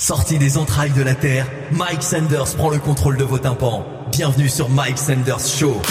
Sorti des entrailles de la Terre, Mike Sanders prend le contrôle de vos tympans. Bienvenue sur Mike Sanders Show.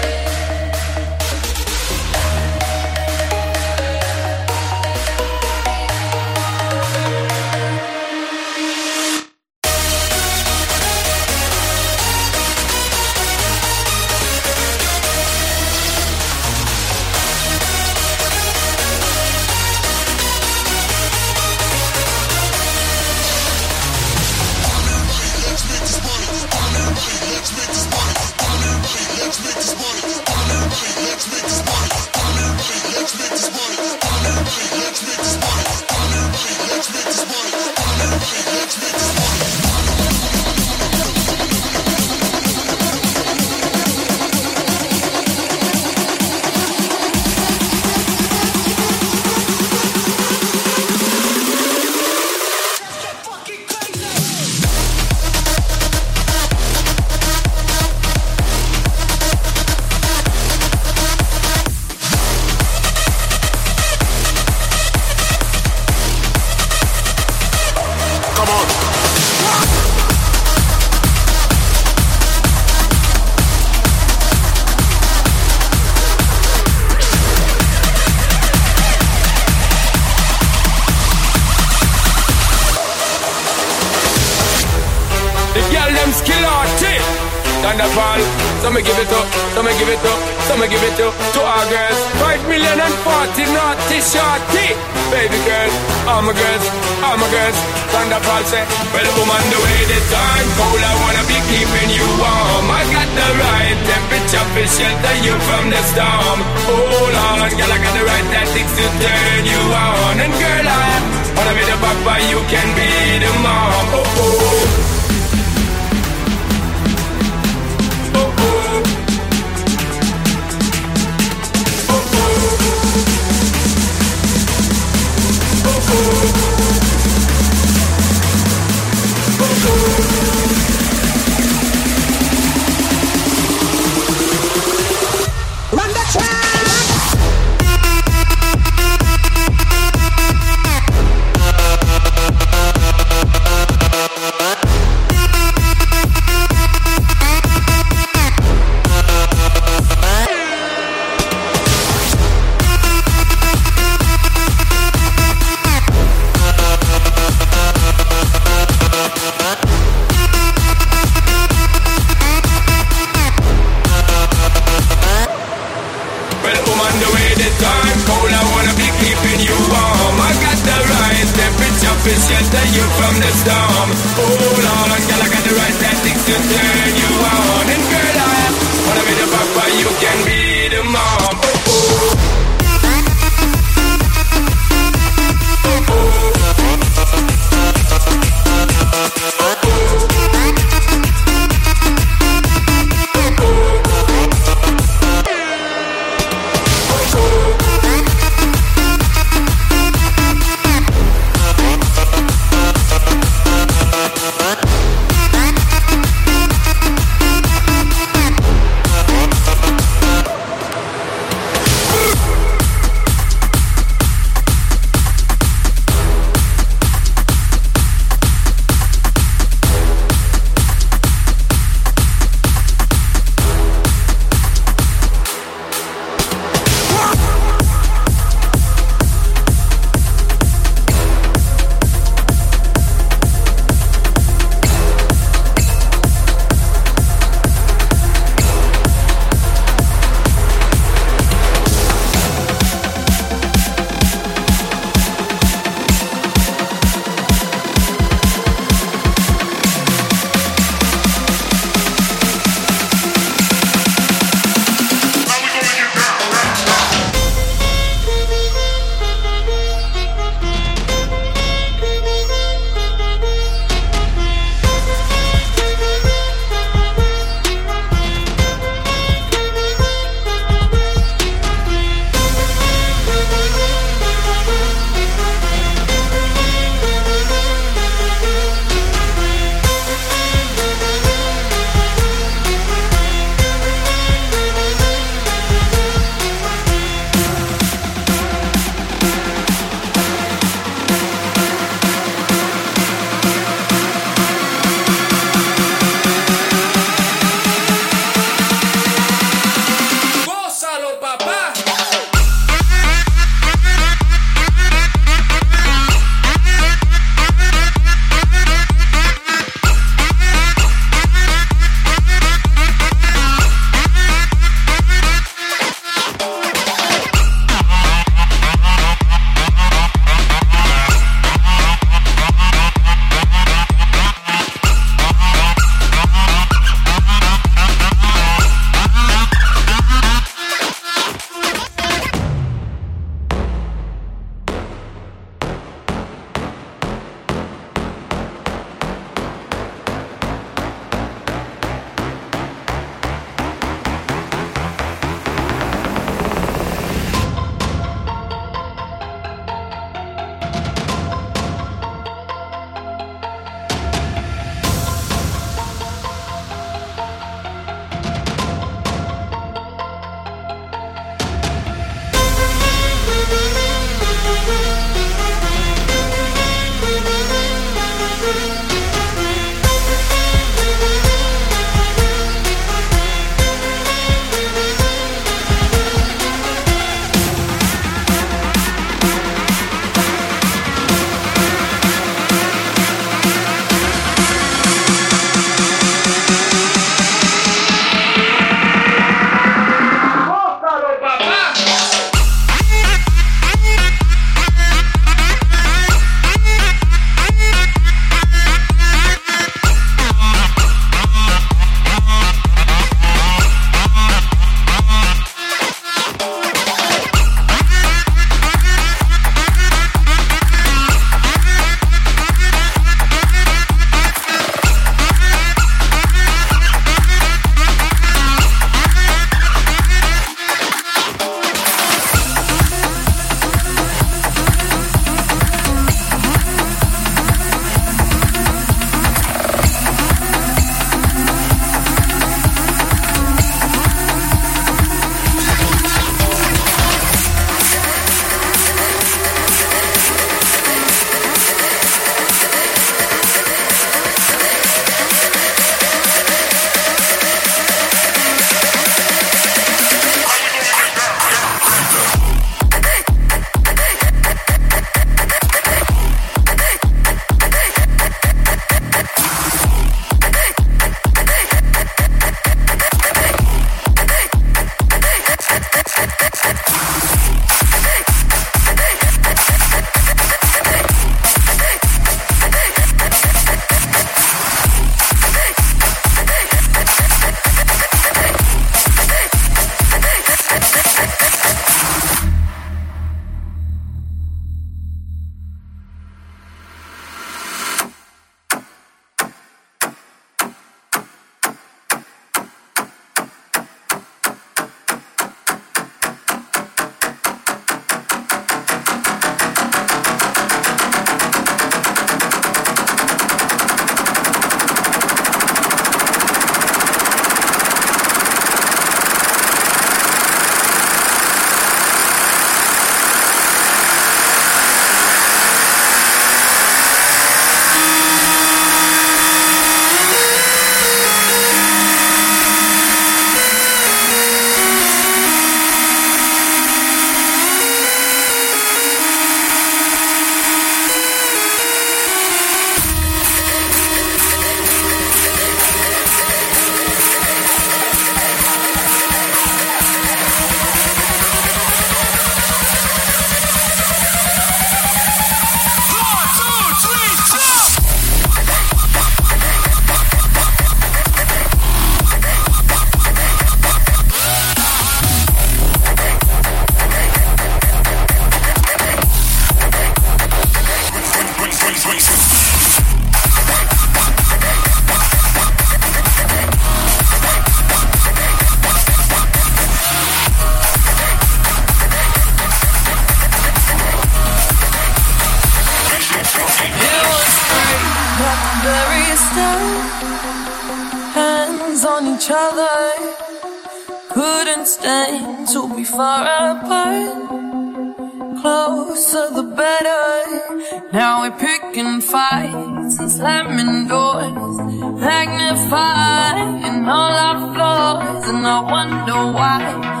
slamming doors, magnifying all our flaws, and I wonder why.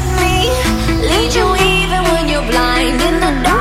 me lead you even when you're blind in the darkness,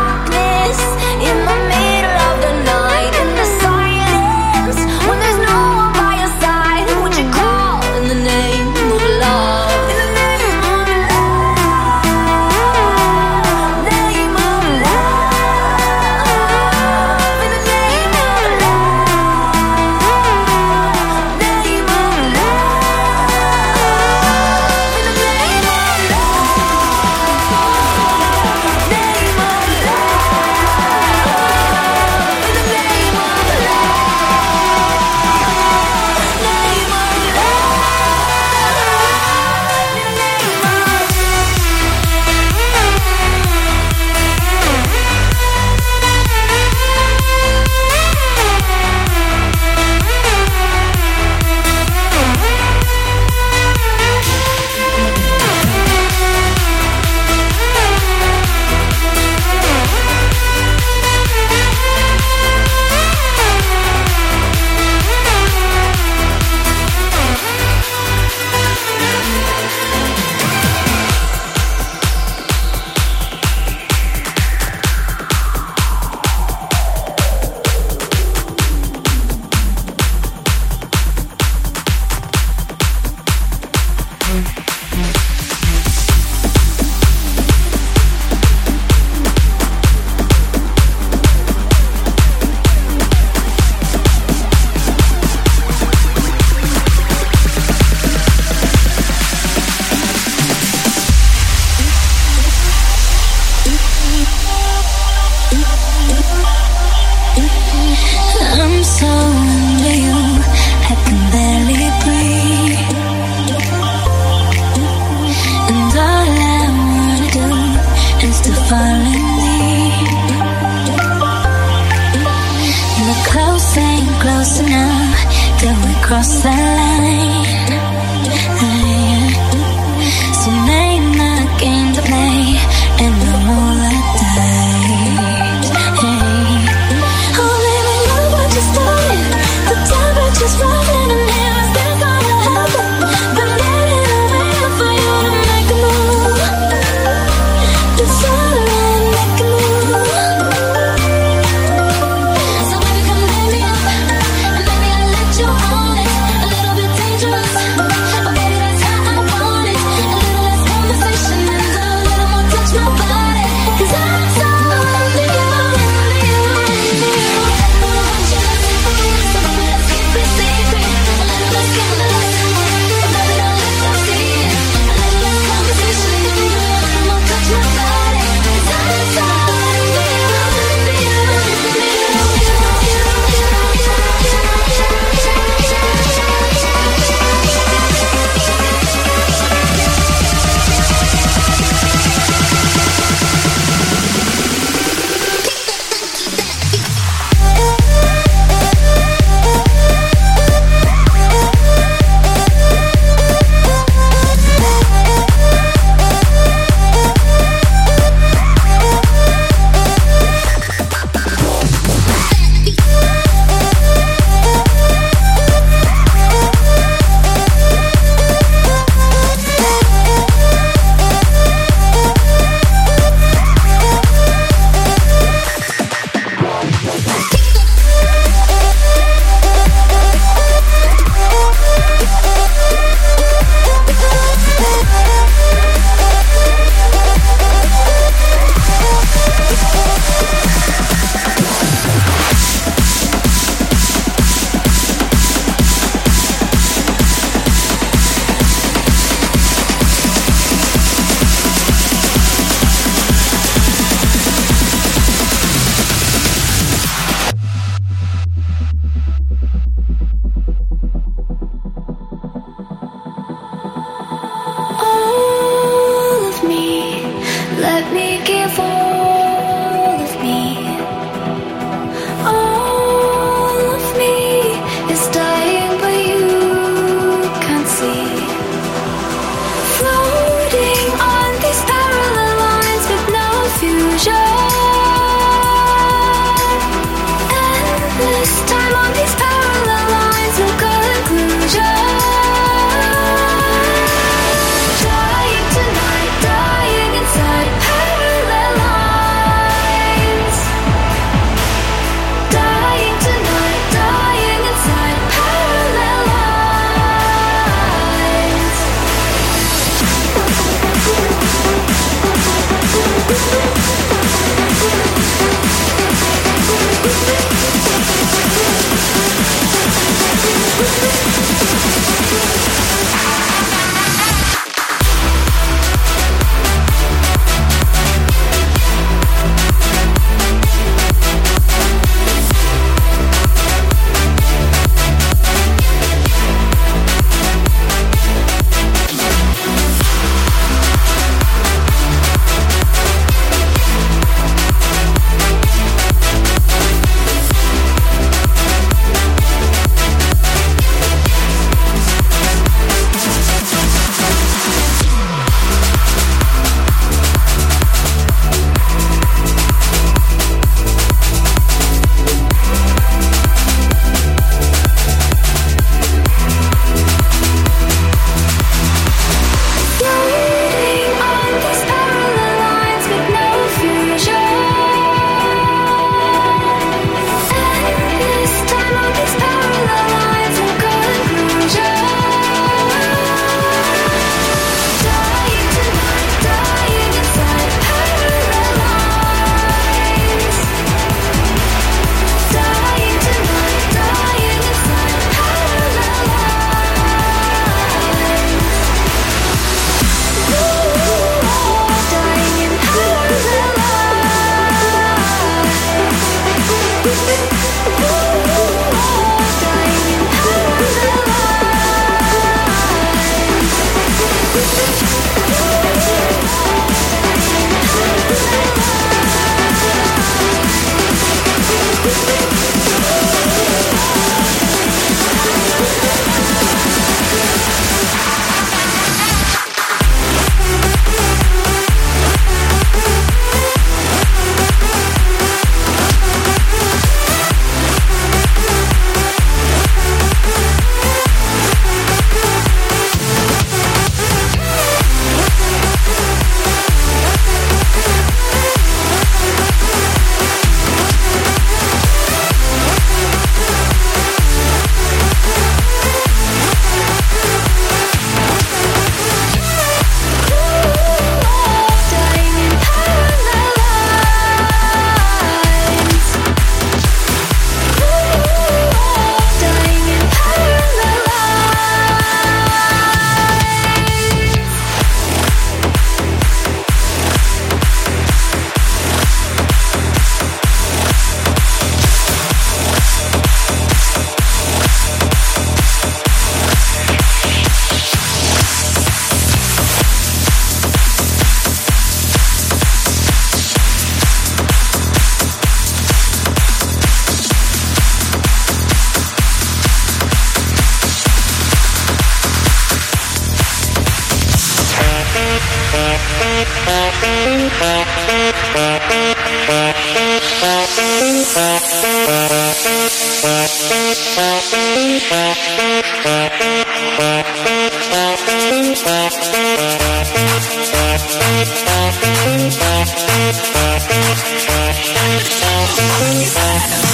Bye.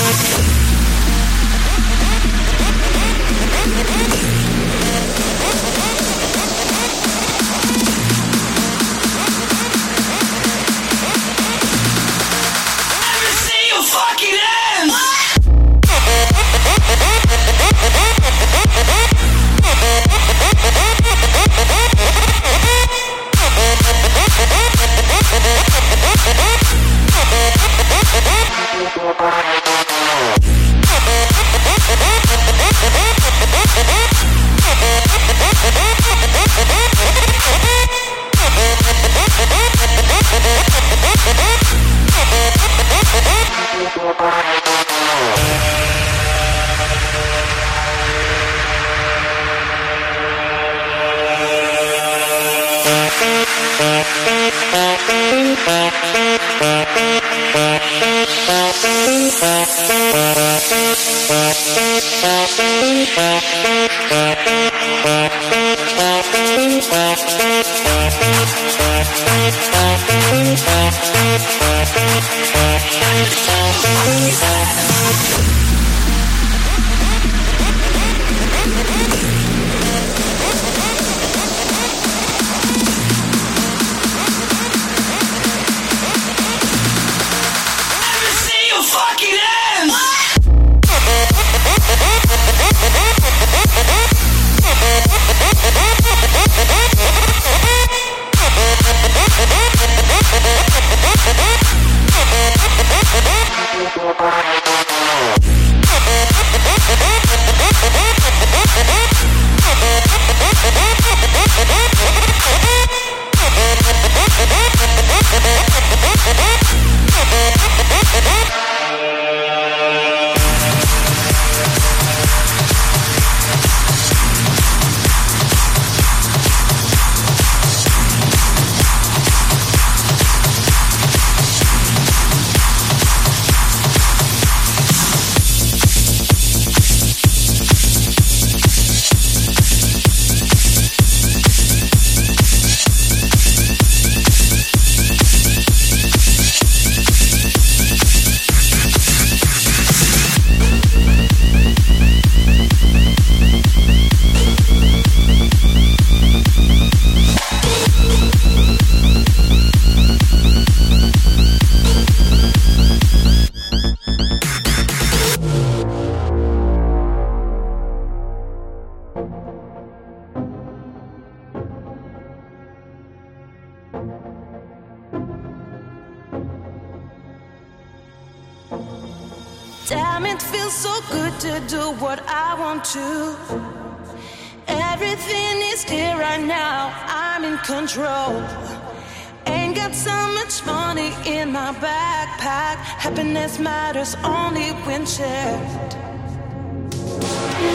Happiness matters only when shared.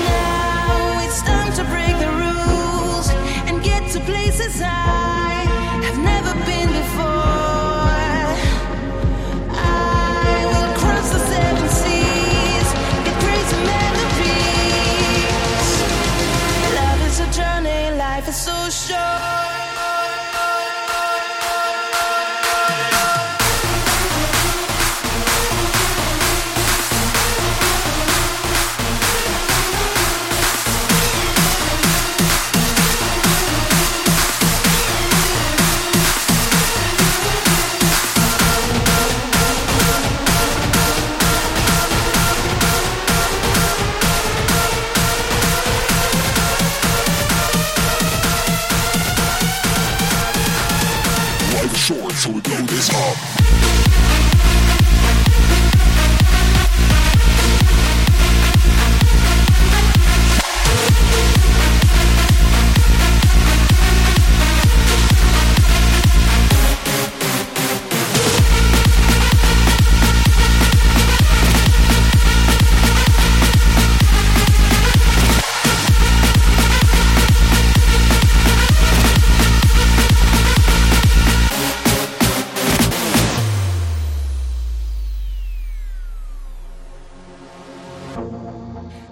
Now it's time to break the rules and get to places I.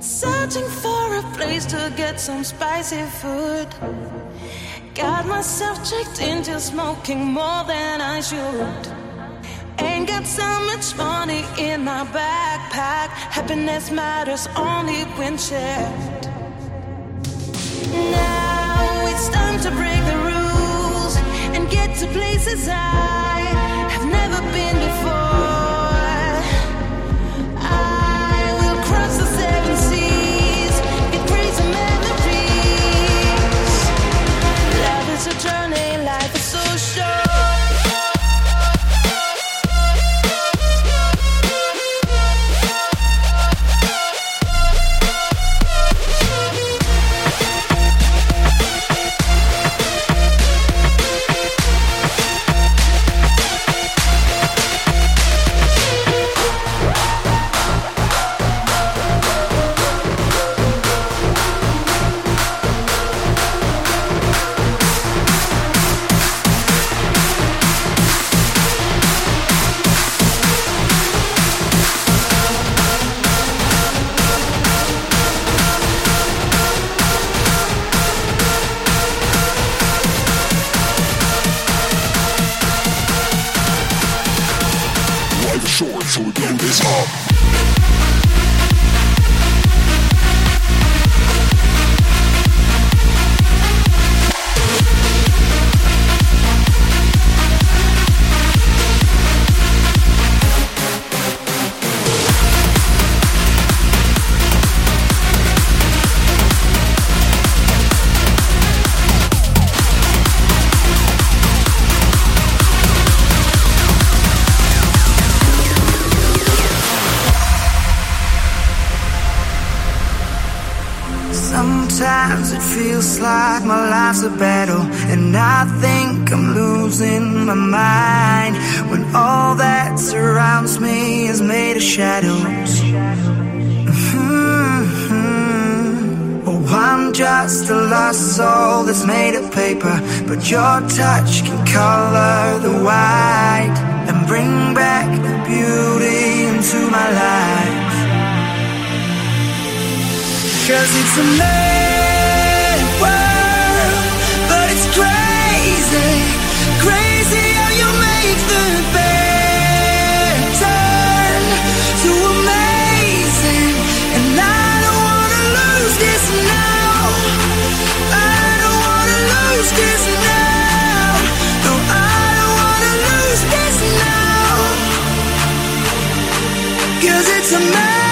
searching for a place to get some spicy food. Got myself tricked into smoking more than I should. Ain't got so much money in my backpack. Happiness matters only when shared. Now it's time to break the rules and get to places I have never been before. I'm just a lost soul that's made of paper, but your touch can color the white and bring back the beauty into my life. Cause it's a mad world, but it's crazy, crazy Cause it's a mad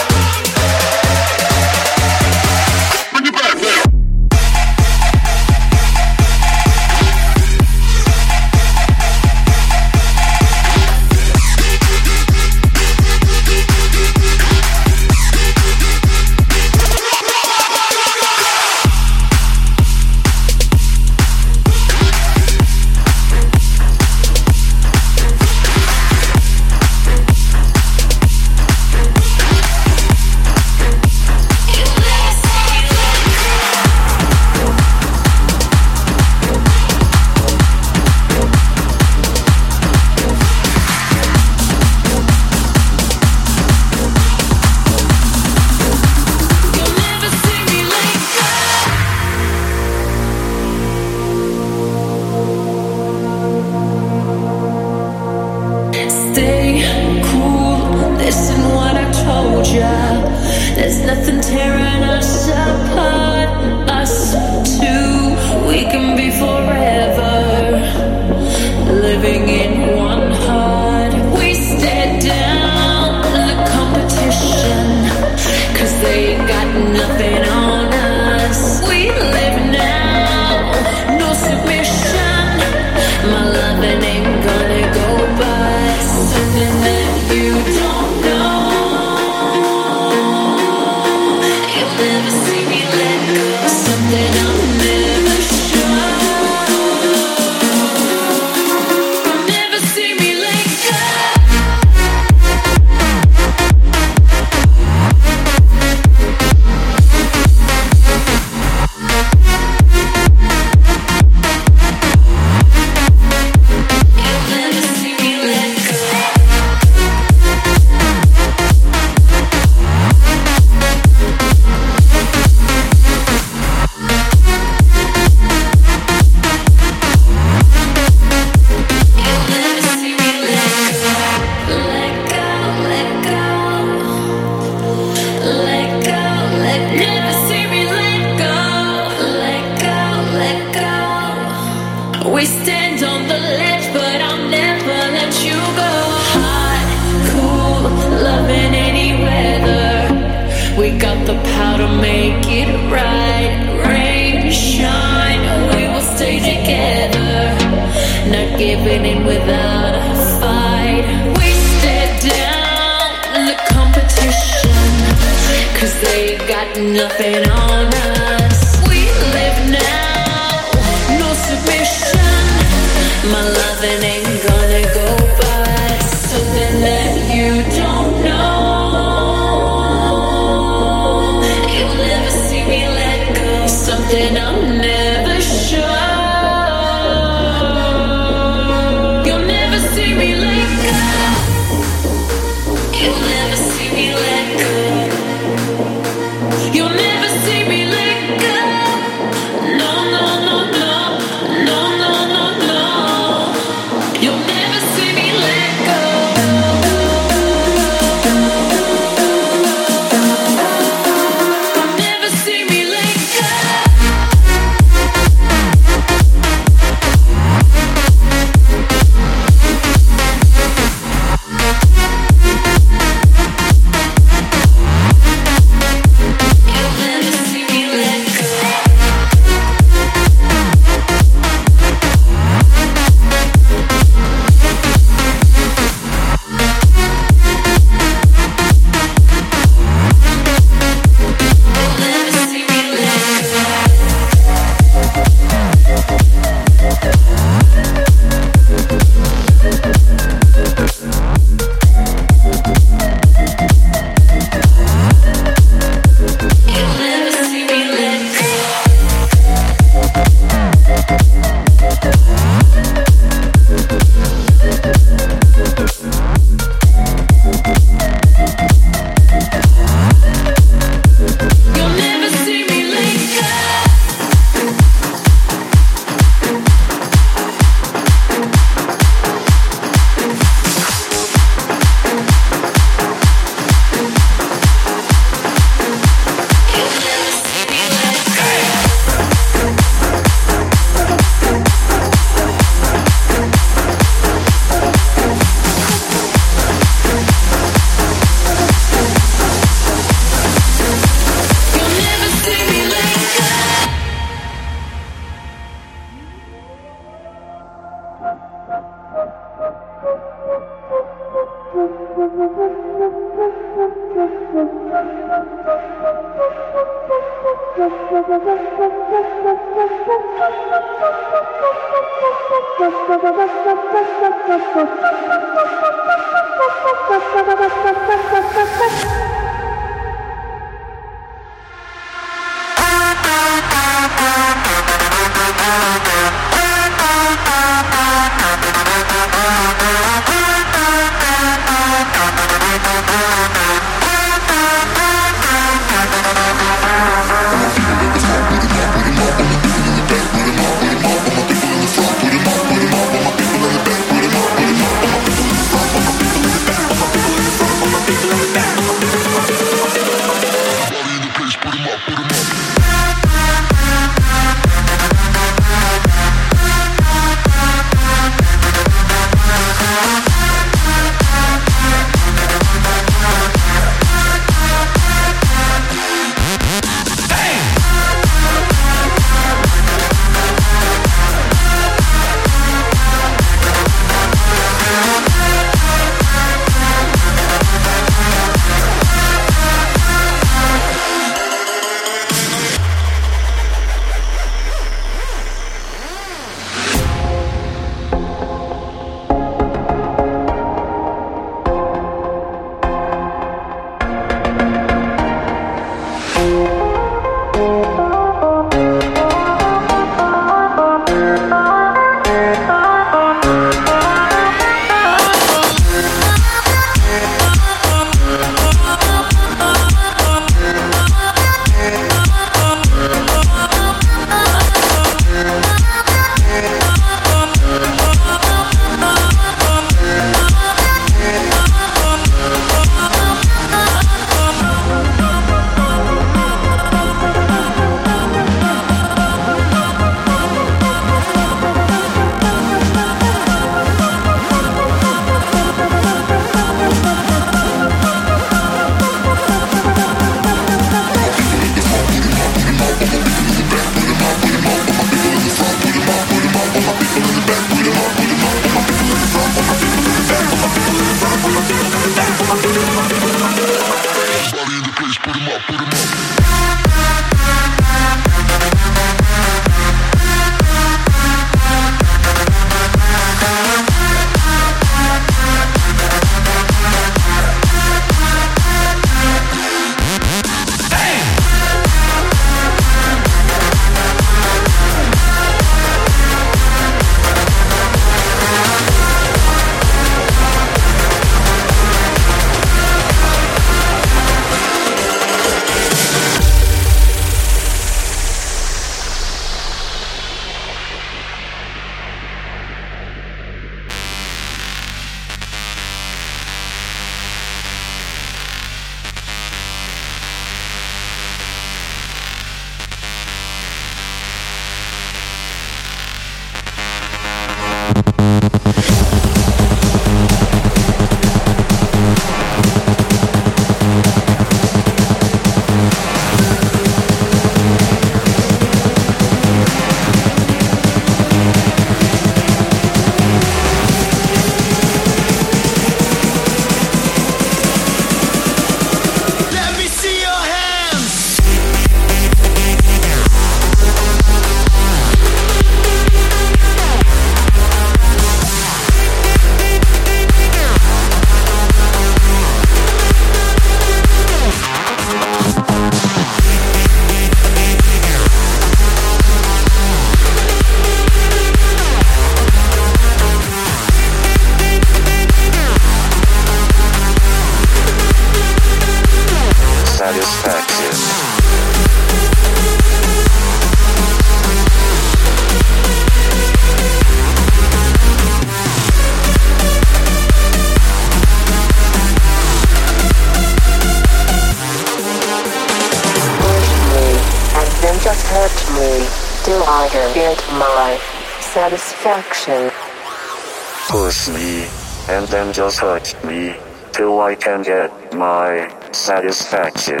just hurt me, till I can get my satisfaction.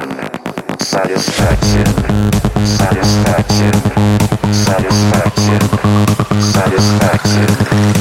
Satisfaction. Satisfaction. Satisfaction. Satisfaction. Satisfaction.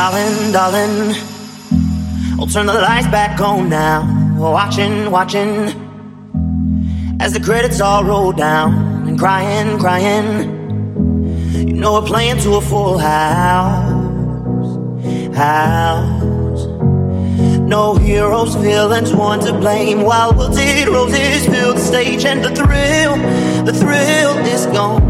Darling, darling, I'll turn the lights back on now. We're Watching, watching, as the credits all roll down. And crying, crying, you know we're playing to a full house. House. No heroes, villains, one to blame. While wilted roses fill the stage, and the thrill, the thrill is gone.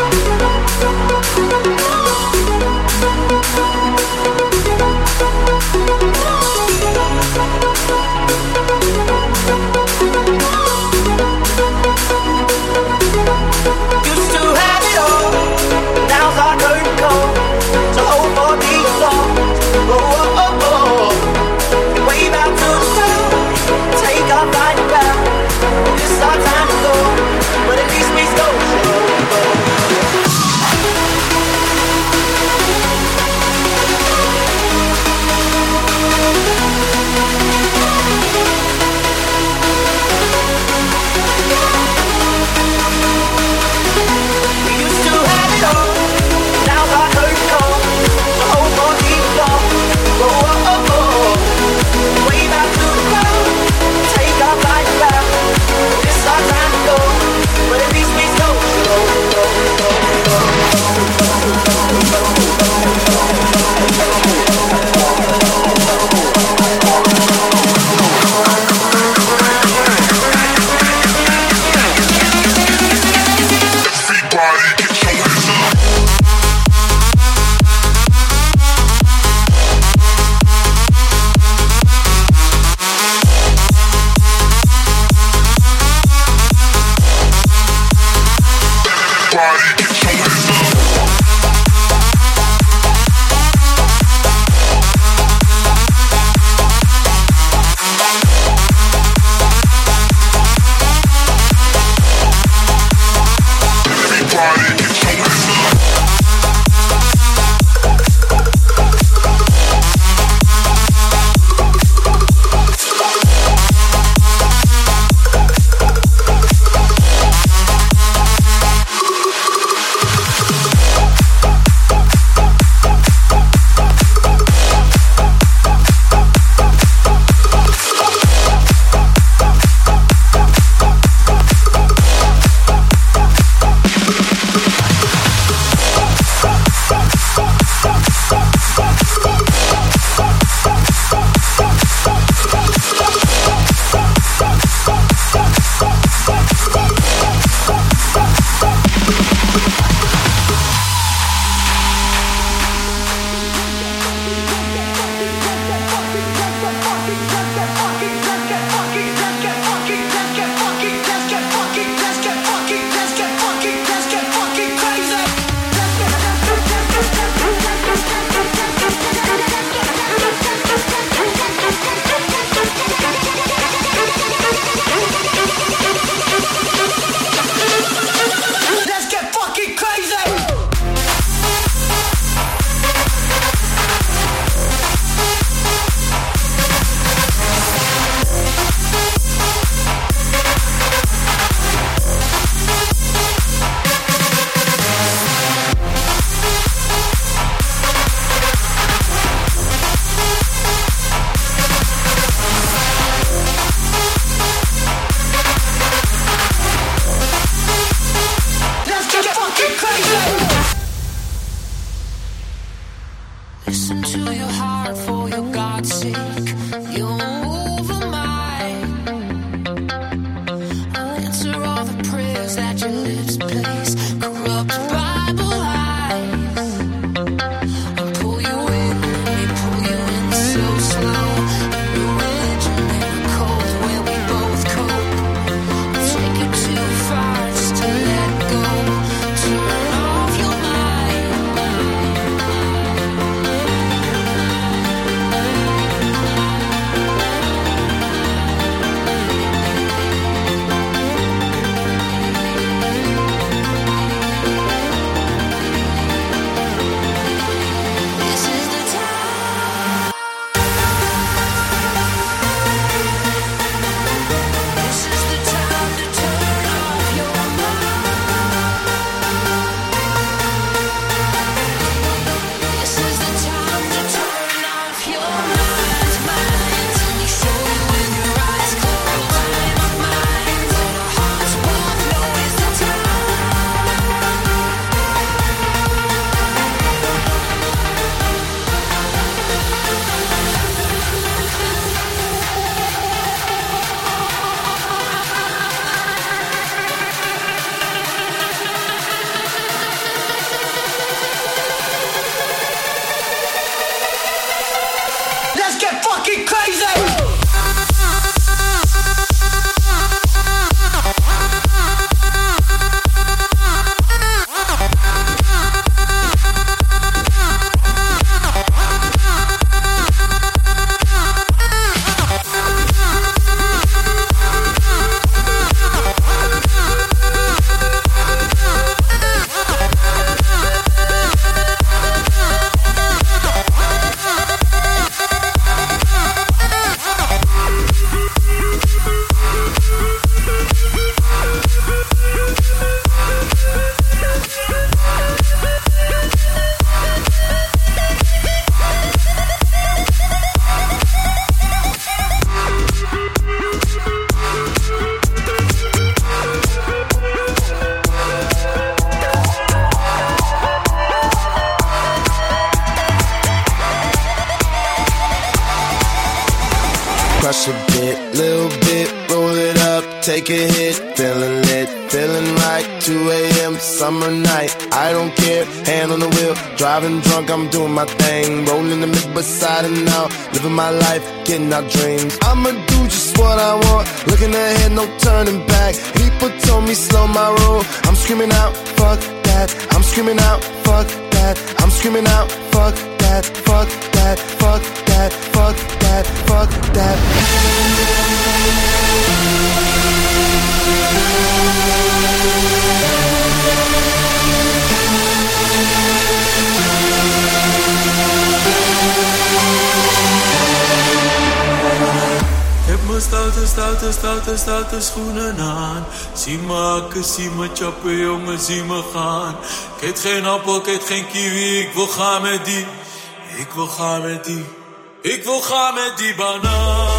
Oh. I'm doing my thing. Rolling the mid beside and out. Living my life, getting our dreams. I'ma do just what I want. Looking ahead, no turning back. People told me slow my roll. I'm screaming out, fuck that. I'm screaming out, fuck that. I'm screaming out, fuck that. Fuck that. Fuck that. Fuck that. Fuck that. Stoute, stoute, stoute, stoute schoenen aan. Zie me hakken, zie me choppen, jongen, zie me gaan. Ik eet geen appel, ik eet geen kiwi, ik wil gaan met die. Ik wil gaan met die. Ik wil gaan met die banaan.